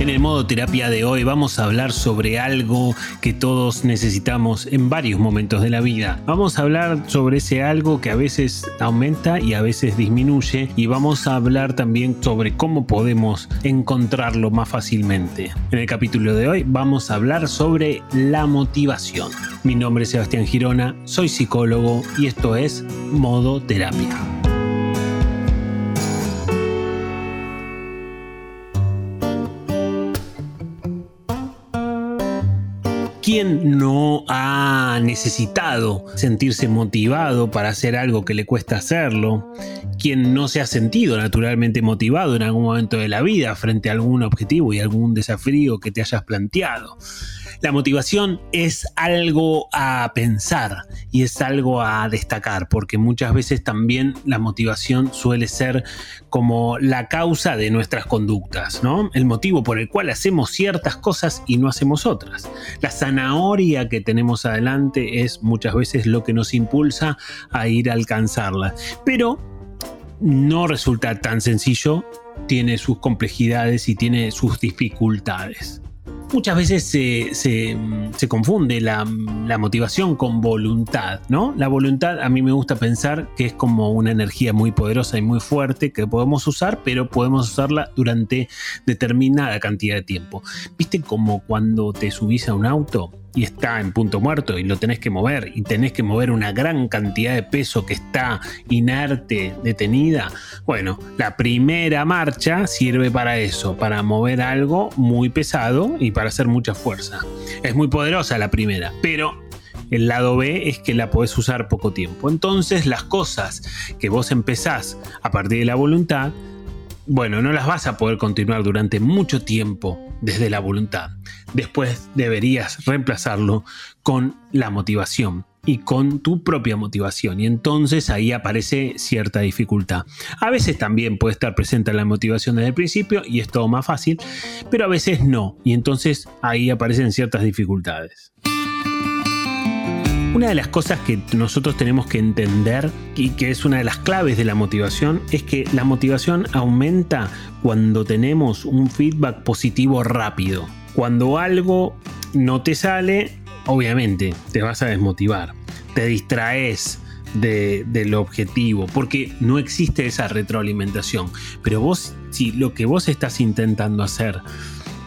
En el modo terapia de hoy vamos a hablar sobre algo que todos necesitamos en varios momentos de la vida. Vamos a hablar sobre ese algo que a veces aumenta y a veces disminuye y vamos a hablar también sobre cómo podemos encontrarlo más fácilmente. En el capítulo de hoy vamos a hablar sobre la motivación. Mi nombre es Sebastián Girona, soy psicólogo y esto es modo terapia. ¿Quién no ha necesitado sentirse motivado para hacer algo que le cuesta hacerlo? ¿Quién no se ha sentido naturalmente motivado en algún momento de la vida frente a algún objetivo y algún desafío que te hayas planteado? La motivación es algo a pensar y es algo a destacar, porque muchas veces también la motivación suele ser como la causa de nuestras conductas, ¿no? El motivo por el cual hacemos ciertas cosas y no hacemos otras. La zanahoria que tenemos adelante es muchas veces lo que nos impulsa a ir a alcanzarla. Pero no resulta tan sencillo, tiene sus complejidades y tiene sus dificultades muchas veces se, confunde la, motivación con voluntad, ¿no? La voluntad a mí me gusta pensar que es como una energía muy poderosa y muy fuerte que podemos usar, pero podemos usarla durante determinada cantidad de tiempo. ¿Viste como cuando te subís a un auto? Y está en punto muerto y lo tenés que mover y tenés que mover una gran cantidad de peso que está inerte, detenida, bueno, la primera marcha sirve para eso, para mover algo muy pesado y para hacer mucha fuerza. Es muy poderosa la primera, pero el lado B es que la podés usar poco tiempo. Entonces las cosas que vos empezás a partir de la voluntad, bueno, no las vas a poder continuar durante mucho tiempo desde la voluntad. Después deberías reemplazarlo con la motivación y con tu propia motivación. Y entonces ahí aparece cierta dificultad. A veces también puede estar presente la motivación desde el principio y es todo más fácil, pero a veces no. Y entonces ahí aparecen ciertas dificultades. Una de las cosas que nosotros tenemos que entender y que es una de las claves de la motivación es que la motivación aumenta cuando tenemos un feedback positivo rápido. Cuando algo no te sale, obviamente te vas a desmotivar, te distraes del objetivo, porque no existe esa retroalimentación. Pero vos, si lo que vos estás intentando hacer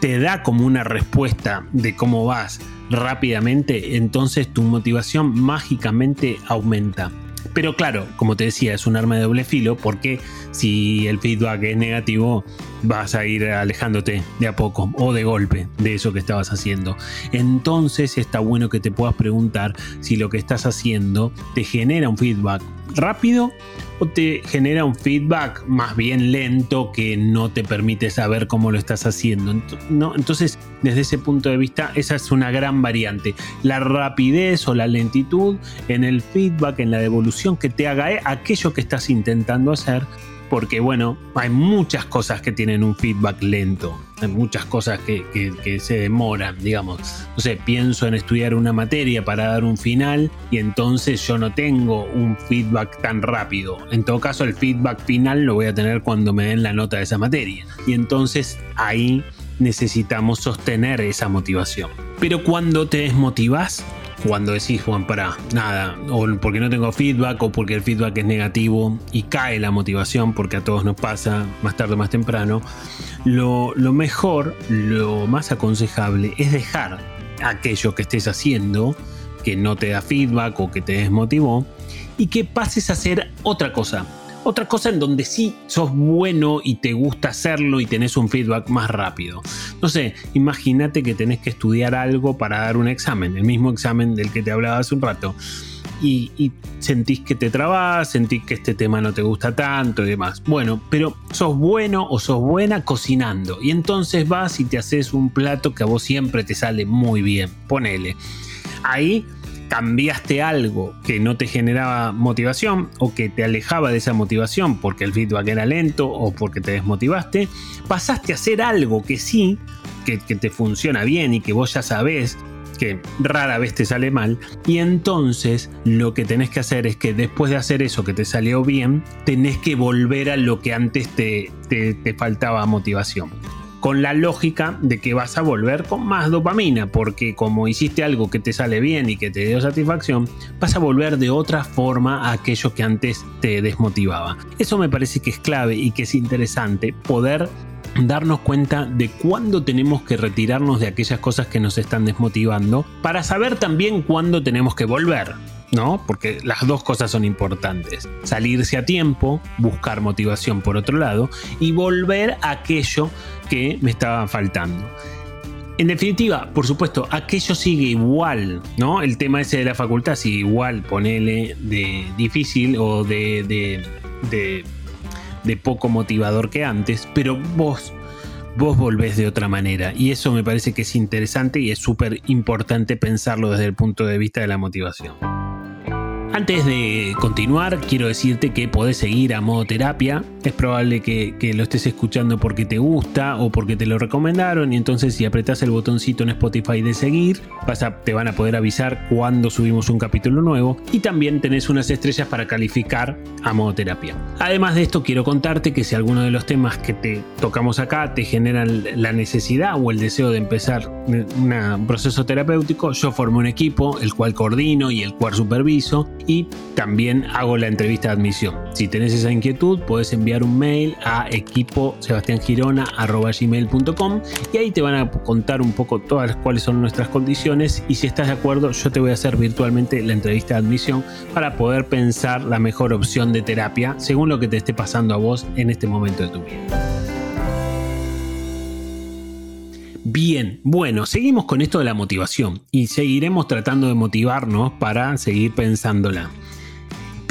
te da como una respuesta de cómo vas rápidamente, entonces tu motivación mágicamente aumenta. Pero claro, como te decía, es un arma de doble filo porque si el feedback es negativo, vas a ir alejándote de a poco o de golpe de eso que estabas haciendo. Entonces está bueno que te puedas preguntar si lo que estás haciendo te genera un feedback rápido o te genera un feedback más bien lento que no te permite saber cómo lo estás haciendo. ¿no? Entonces, desde ese punto de vista, esa es una gran variante. La rapidez o la lentitud en el feedback, en la devolución que te haga eh, aquello que estás intentando hacer porque bueno, hay muchas cosas que tienen un feedback lento, hay muchas cosas que, se demoran, digamos. No sé, pienso en estudiar una materia para dar un final y entonces yo no tengo un feedback tan rápido. En todo caso, el feedback final lo voy a tener cuando me den la nota de esa materia. Y entonces ahí necesitamos sostener esa motivación. Pero cuando te desmotivas, cuando decís, Juan, para nada, o porque no tengo feedback, o porque el feedback es negativo y cae la motivación, porque a todos nos pasa más tarde o más temprano, lo, lo mejor, lo más aconsejable es dejar aquello que estés haciendo, que no te da feedback o que te desmotivó, y que pases a hacer otra cosa otra cosa en donde sí sos bueno y te gusta hacerlo y tenés un feedback más rápido. No sé, imagínate que tenés que estudiar algo para dar un examen, el mismo examen del que te hablaba hace un rato. Y, sentís que te trabas, sentís que este tema no te gusta tanto y demás. Bueno, pero sos bueno o sos buena cocinando. Y entonces vas y te haces un plato que a vos siempre te sale muy bien. Ponele. Ahí cambiaste algo que no te generaba motivación o que te alejaba de esa motivación porque el feedback era lento o porque te desmotivaste, pasaste a hacer algo que sí, que, te funciona bien y que vos ya sabés que rara vez te sale mal. Y entonces lo que tenés que hacer es que después de hacer eso que te salió bien, tenés que volver a lo que antes te, te faltaba motivación. Con la lógica de que vas a volver con más dopamina, porque como hiciste algo que te sale bien y que te dio satisfacción, vas a volver de otra forma a aquello que antes te desmotivaba. Eso me parece que es clave y que es interesante poder darnos cuenta de cuándo tenemos que retirarnos de aquellas cosas que nos están desmotivando para saber también cuándo tenemos que volver. ¿No? Porque las dos cosas son importantes. Salirse a tiempo, buscar motivación por otro lado y volver a aquello que me estaba faltando. En definitiva, por supuesto, aquello sigue igual, ¿no? El tema ese de la facultad sigue igual, ponele de difícil o de, de, poco motivador que antes, pero vos vos volvés de otra manera. Y eso me parece que es interesante y es súper importante pensarlo desde el punto de vista de la motivación. Antes de continuar, quiero decirte que podés seguir a Modo Terapia. Es probable que, lo estés escuchando porque te gusta o porque te lo recomendaron. Y entonces, si apretás el botoncito en Spotify de seguir, vas te van a poder avisar cuando subimos un capítulo nuevo. Y también tenés unas estrellas para calificar a Modo Terapia. Además de esto, quiero contarte que si alguno de los temas que te tocamos acá te generan la necesidad o el deseo de empezar un proceso terapéutico, yo formo un equipo, el cual coordino y el cual superviso y también hago la entrevista de admisión. Si tenés esa inquietud, puedes enviar un mail a equipo gmail.com y ahí te van a contar un poco todas cuáles son nuestras condiciones y si estás de acuerdo yo te voy a hacer virtualmente la entrevista de admisión para poder pensar la mejor opción de terapia según lo que te esté pasando a vos en este momento de tu vida. Bien, bueno, seguimos con esto de la motivación y seguiremos tratando de motivarnos para seguir pensándola.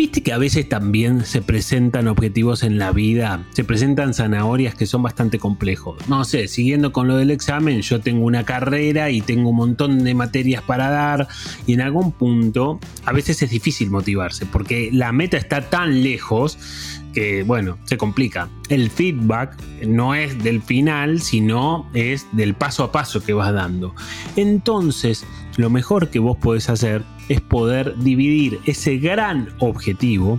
Viste que a veces también se presentan objetivos en la vida, se presentan zanahorias que son bastante complejos. No sé, siguiendo con lo del examen, yo tengo una carrera y tengo un montón de materias para dar y en algún punto a veces es difícil motivarse porque la meta está tan lejos que, bueno, se complica. El feedback no es del final, sino es del paso a paso que vas dando. Entonces, lo mejor que vos podés hacer es poder dividir ese gran objetivo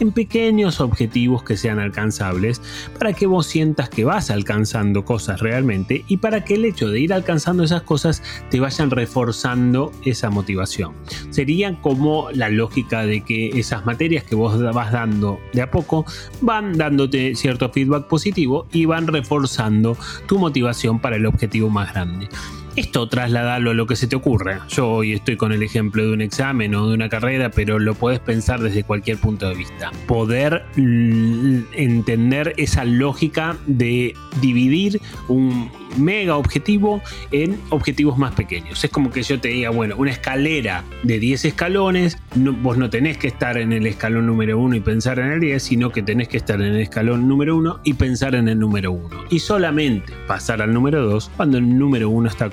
en pequeños objetivos que sean alcanzables para que vos sientas que vas alcanzando cosas realmente y para que el hecho de ir alcanzando esas cosas te vayan reforzando esa motivación. Sería como la lógica de que esas materias que vos vas dando de a poco van dándote cierto feedback positivo y van reforzando tu motivación para el objetivo más grande. Esto trasladalo a lo que se te ocurra. Yo hoy estoy con el ejemplo de un examen o de una carrera, pero lo puedes pensar desde cualquier punto de vista. Poder entender esa lógica de dividir un mega objetivo en objetivos más pequeños. Es como que yo te diga, bueno, una escalera de 10 escalones, vos no tenés que estar en el escalón número 1 y pensar en el 10, sino que tenés que estar en el escalón número 1 y pensar en el número 1. Y solamente pasar al número 2 cuando el número 1 está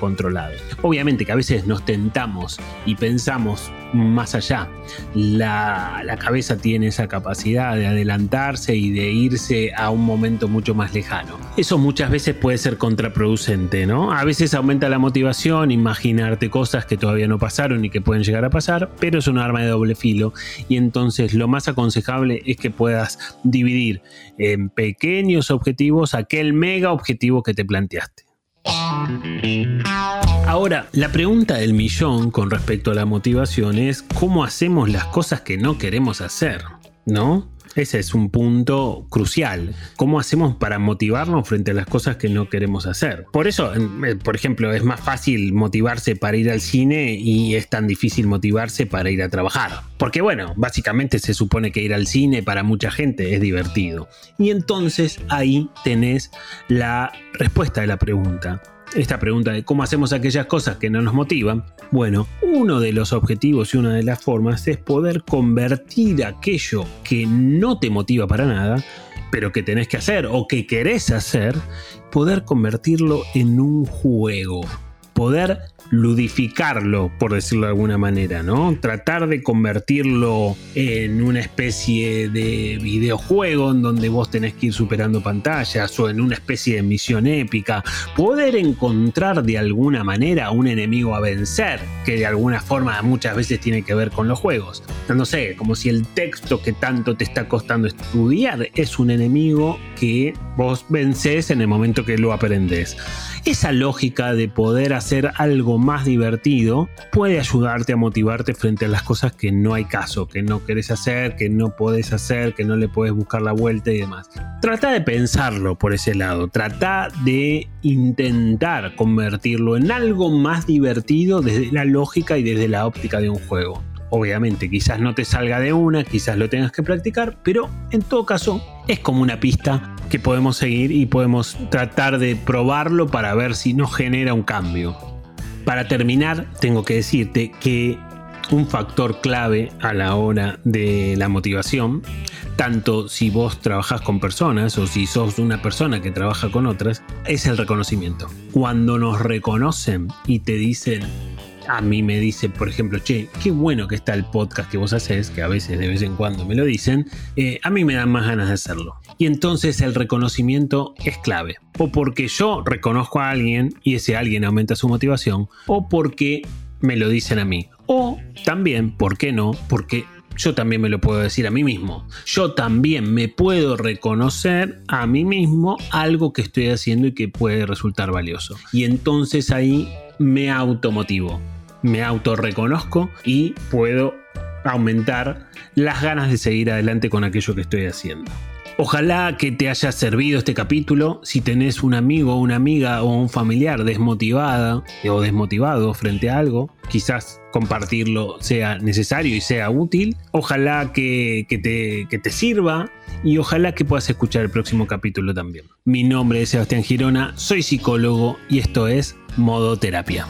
Obviamente que a veces nos tentamos y pensamos más allá. La, la cabeza tiene esa capacidad de adelantarse y de irse a un momento mucho más lejano. Eso muchas veces puede ser contraproducente, ¿no? A veces aumenta la motivación, imaginarte cosas que todavía no pasaron y que pueden llegar a pasar, pero es un arma de doble filo y entonces lo más aconsejable es que puedas dividir en pequeños objetivos aquel mega objetivo que te planteaste. Ahora, la pregunta del millón con respecto a la motivación es cómo hacemos las cosas que no queremos hacer, ¿no? Ese es un punto crucial. ¿Cómo hacemos para motivarnos frente a las cosas que no queremos hacer? Por eso, eh, por ejemplo, es más fácil motivarse para ir al cine y es tan difícil motivarse para ir a trabajar. Porque bueno, básicamente se supone que ir al cine para mucha gente es divertido. Y entonces ahí tenés la respuesta de la pregunta esta pregunta de cómo hacemos aquellas cosas que no nos motivan, bueno, uno de los objetivos y una de las formas es poder convertir aquello que no te motiva para nada, pero que tenés que hacer o que querés hacer, poder convertirlo en un juego poder ludificarlo, por decirlo de alguna manera, ¿no? Tratar de convertirlo en una especie de videojuego en donde vos tenés que ir superando pantallas o en una especie de misión épica, poder encontrar de alguna manera un enemigo a vencer, que de alguna forma muchas veces tiene que ver con los juegos. No sé, como si el texto que tanto te está costando estudiar es un enemigo que vos vences en el momento que lo aprendes. Esa lógica de poder hacer algo más divertido puede ayudarte a motivarte frente a las cosas que no hay caso, que no querés hacer, que no podés hacer, que no le puedes buscar la vuelta y demás. Trata de pensarlo por ese lado, trata de intentar convertirlo en algo más divertido desde la lógica y desde la óptica de un juego. Obviamente, quizás no te salga de una, quizás lo tengas que practicar, pero en todo caso es como una pista que podemos seguir y podemos tratar de probarlo para ver si nos genera un cambio. Para terminar, tengo que decirte que un factor clave a la hora de la motivación, tanto si vos trabajas con personas o si sos una persona que trabaja con otras, es el reconocimiento. Cuando nos reconocen y te dicen, a mí me dice, por ejemplo, che, qué bueno que está el podcast que vos haces, que a veces de vez en cuando me lo dicen, eh, a mí me dan más ganas de hacerlo. Y entonces el reconocimiento es clave. O porque yo reconozco a alguien y ese alguien aumenta su motivación, o porque me lo dicen a mí. O también, ¿por qué no? Porque yo también me lo puedo decir a mí mismo. Yo también me puedo reconocer a mí mismo algo que estoy haciendo y que puede resultar valioso. Y entonces ahí me automotivo me autorreconozco y puedo aumentar las ganas de seguir adelante con aquello que estoy haciendo. Ojalá que te haya servido este capítulo. Si tenés un amigo, una amiga o un familiar desmotivada o desmotivado frente a algo, quizás compartirlo sea necesario y sea útil. Ojalá que, te, que te sirva y ojalá que puedas escuchar el próximo capítulo también. Mi nombre es Sebastián Girona, soy psicólogo y esto es Modo Terapia.